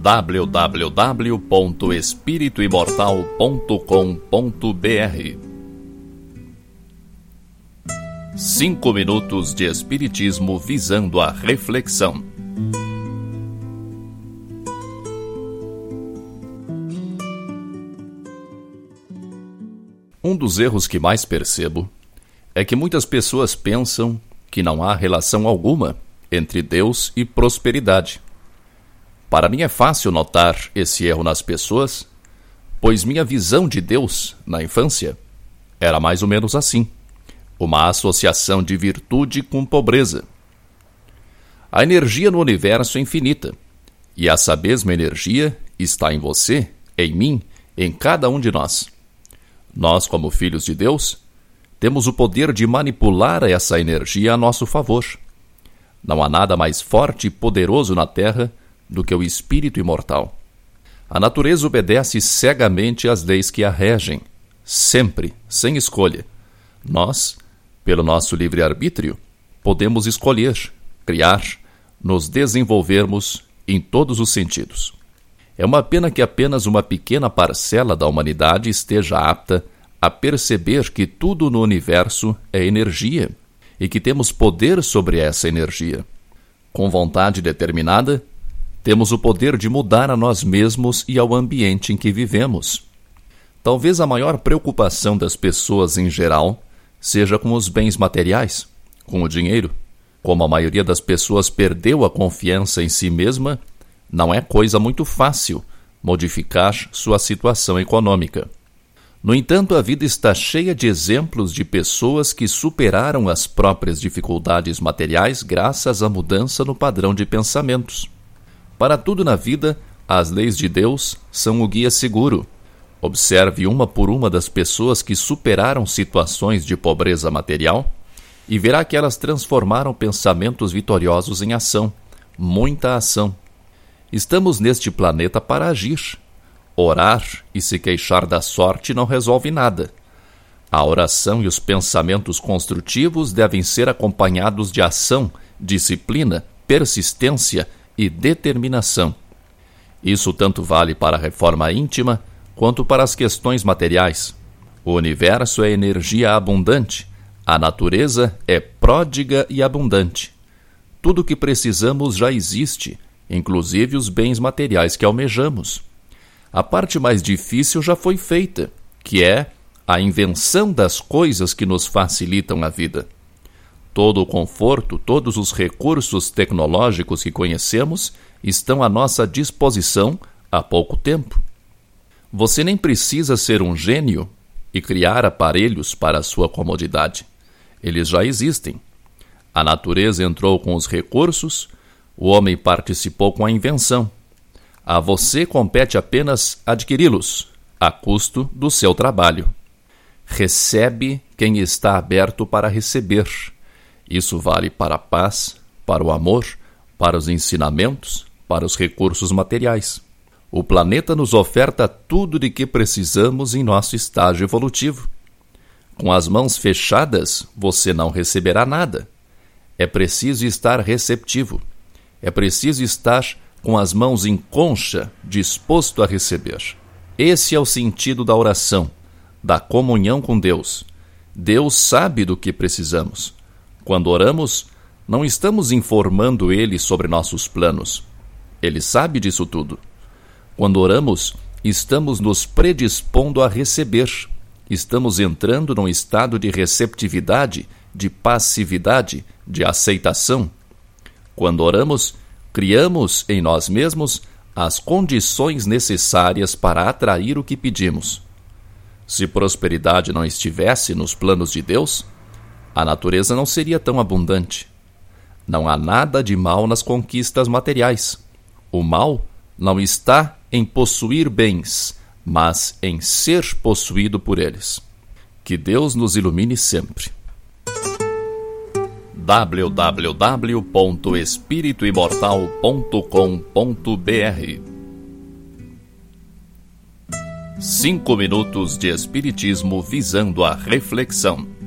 www.espirituimortal.com.br Cinco minutos de Espiritismo visando a reflexão. Um dos erros que mais percebo é que muitas pessoas pensam que não há relação alguma entre Deus e prosperidade. Para mim é fácil notar esse erro nas pessoas, pois minha visão de Deus na infância era mais ou menos assim: uma associação de virtude com pobreza. A energia no universo é infinita, e essa mesma energia está em você, em mim, em cada um de nós. Nós, como filhos de Deus, temos o poder de manipular essa energia a nosso favor. Não há nada mais forte e poderoso na Terra do que o espírito imortal. A natureza obedece cegamente às leis que a regem, sempre, sem escolha. Nós, pelo nosso livre-arbítrio, podemos escolher, criar, nos desenvolvermos em todos os sentidos. É uma pena que apenas uma pequena parcela da humanidade esteja apta a perceber que tudo no universo é energia e que temos poder sobre essa energia. Com vontade determinada, temos o poder de mudar a nós mesmos e ao ambiente em que vivemos. Talvez a maior preocupação das pessoas em geral seja com os bens materiais, com o dinheiro. Como a maioria das pessoas perdeu a confiança em si mesma, não é coisa muito fácil modificar sua situação econômica. No entanto, a vida está cheia de exemplos de pessoas que superaram as próprias dificuldades materiais graças à mudança no padrão de pensamentos. Para tudo na vida, as leis de Deus são o guia seguro. Observe uma por uma das pessoas que superaram situações de pobreza material e verá que elas transformaram pensamentos vitoriosos em ação, muita ação. Estamos neste planeta para agir Orar e se queixar da sorte não resolve nada. A oração e os pensamentos construtivos devem ser acompanhados de ação, disciplina, persistência e determinação. Isso tanto vale para a reforma íntima quanto para as questões materiais. O universo é energia abundante, a natureza é pródiga e abundante. Tudo o que precisamos já existe, inclusive os bens materiais que almejamos a parte mais difícil já foi feita, que é a invenção das coisas que nos facilitam a vida. Todo o conforto, todos os recursos tecnológicos que conhecemos estão à nossa disposição há pouco tempo. Você nem precisa ser um gênio e criar aparelhos para sua comodidade. Eles já existem. A natureza entrou com os recursos, o homem participou com a invenção. A você compete apenas adquiri-los, a custo do seu trabalho. Recebe quem está aberto para receber. Isso vale para a paz, para o amor, para os ensinamentos, para os recursos materiais. O planeta nos oferta tudo de que precisamos em nosso estágio evolutivo. Com as mãos fechadas, você não receberá nada. É preciso estar receptivo. É preciso estar com as mãos em concha, disposto a receber. Esse é o sentido da oração, da comunhão com Deus. Deus sabe do que precisamos. Quando oramos, não estamos informando Ele sobre nossos planos. Ele sabe disso tudo. Quando oramos, estamos nos predispondo a receber. Estamos entrando num estado de receptividade, de passividade, de aceitação. Quando oramos, criamos em nós mesmos as condições necessárias para atrair o que pedimos. Se prosperidade não estivesse nos planos de Deus, a natureza não seria tão abundante. Não há nada de mal nas conquistas materiais. O mal não está em possuir bens, mas em ser possuído por eles. Que Deus nos ilumine sempre www.espirituimortal.com.br Cinco minutos de Espiritismo visando a reflexão.